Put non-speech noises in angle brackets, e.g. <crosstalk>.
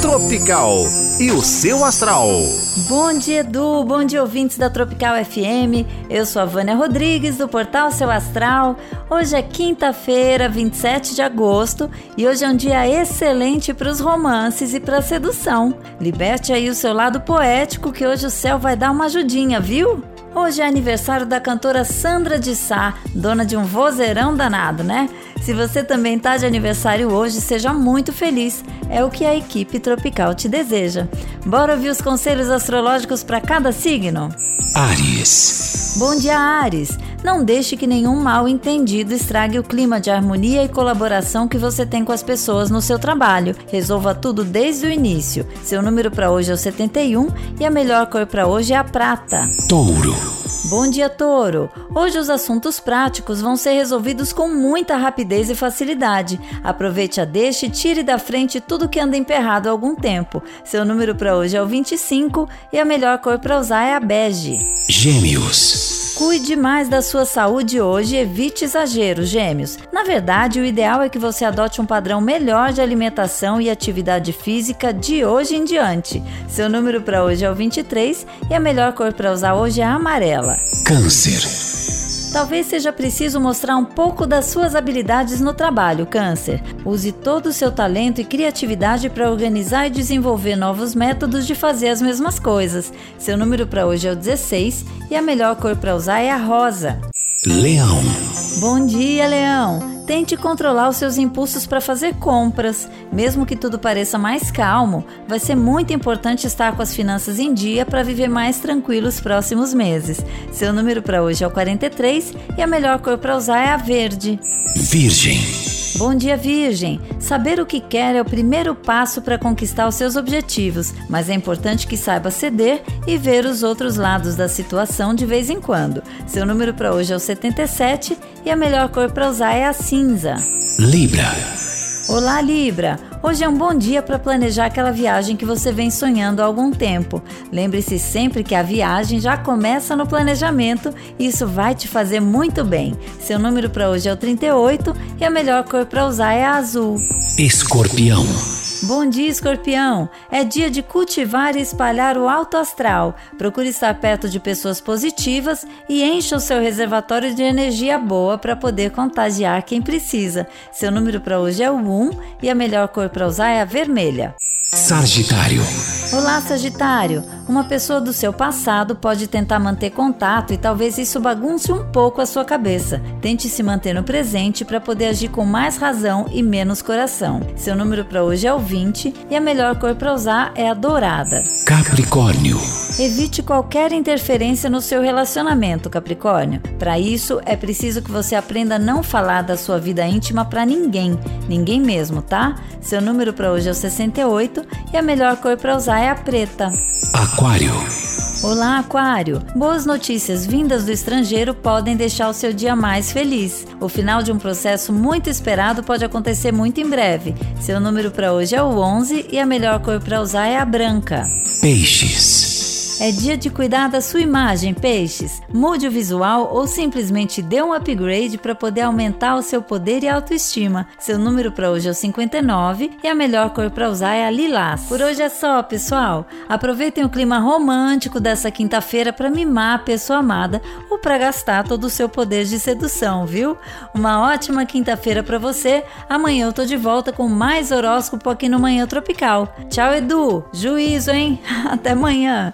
Tropical e o seu astral. Bom dia, Edu. Bom dia, ouvintes da Tropical FM. Eu sou a Vânia Rodrigues, do portal Seu Astral. Hoje é quinta-feira, 27 de agosto, e hoje é um dia excelente para os romances e para a sedução. Liberte aí o seu lado poético, que hoje o céu vai dar uma ajudinha, viu? Hoje é aniversário da cantora Sandra de Sá, dona de um vozeirão danado, né? Se você também está de aniversário hoje, seja muito feliz. É o que a equipe tropical te deseja. Bora ouvir os conselhos astrológicos para cada signo? Ares. Bom dia, Ares. Não deixe que nenhum mal entendido estrague o clima de harmonia e colaboração que você tem com as pessoas no seu trabalho. Resolva tudo desde o início. Seu número para hoje é o 71 e a melhor cor para hoje é a prata. Touro. Bom dia, Touro! Hoje os assuntos práticos vão ser resolvidos com muita rapidez e facilidade. Aproveite a deixa e tire da frente tudo que anda emperrado há algum tempo. Seu número para hoje é o 25 e a melhor cor para usar é a bege. Gêmeos. Cuide mais da sua saúde hoje e evite exageros, gêmeos. Na verdade, o ideal é que você adote um padrão melhor de alimentação e atividade física de hoje em diante. Seu número para hoje é o 23 e a melhor cor para usar hoje é a amarela. Câncer. Talvez seja preciso mostrar um pouco das suas habilidades no trabalho, Câncer. Use todo o seu talento e criatividade para organizar e desenvolver novos métodos de fazer as mesmas coisas. Seu número para hoje é o 16 e a melhor cor para usar é a rosa. Leão. Bom dia, Leão! Tente controlar os seus impulsos para fazer compras. Mesmo que tudo pareça mais calmo, vai ser muito importante estar com as finanças em dia para viver mais tranquilo os próximos meses. Seu número para hoje é o 43 e a melhor cor para usar é a verde. Virgem. Bom dia, Virgem! Saber o que quer é o primeiro passo para conquistar os seus objetivos, mas é importante que saiba ceder e ver os outros lados da situação de vez em quando. Seu número para hoje é o 77 e a melhor cor para usar é a cinza. Libra. Olá, Libra! Hoje é um bom dia para planejar aquela viagem que você vem sonhando há algum tempo. Lembre-se sempre que a viagem já começa no planejamento e isso vai te fazer muito bem. Seu número para hoje é o 38 e a melhor cor para usar é a azul. Escorpião. Bom dia, escorpião! É dia de cultivar e espalhar o alto astral. Procure estar perto de pessoas positivas e encha o seu reservatório de energia boa para poder contagiar quem precisa. Seu número para hoje é o 1 e a melhor cor para usar é a vermelha. Sagitário. Olá, Sagitário! Uma pessoa do seu passado pode tentar manter contato e talvez isso bagunce um pouco a sua cabeça. Tente se manter no presente para poder agir com mais razão e menos coração. Seu número para hoje é o 20 e a melhor cor para usar é a dourada. Capricórnio. Evite qualquer interferência no seu relacionamento, Capricórnio. Para isso, é preciso que você aprenda a não falar da sua vida íntima para ninguém, ninguém mesmo, tá? Seu número para hoje é o 68 e a melhor cor para usar é a preta. Aquário. Olá, Aquário! Boas notícias vindas do estrangeiro podem deixar o seu dia mais feliz. O final de um processo muito esperado pode acontecer muito em breve. Seu número para hoje é o 11 e a melhor cor para usar é a branca. Peixes. É dia de cuidar da sua imagem, peixes. Mude o visual ou simplesmente dê um upgrade para poder aumentar o seu poder e autoestima. Seu número para hoje é o 59 e a melhor cor para usar é a lilás. Por hoje é só, pessoal. Aproveitem o clima romântico dessa quinta-feira para mimar a pessoa amada ou para gastar todo o seu poder de sedução, viu? Uma ótima quinta-feira para você. Amanhã eu tô de volta com mais horóscopo aqui no Manhã Tropical. Tchau, Edu. Juízo, hein? <laughs> Até amanhã.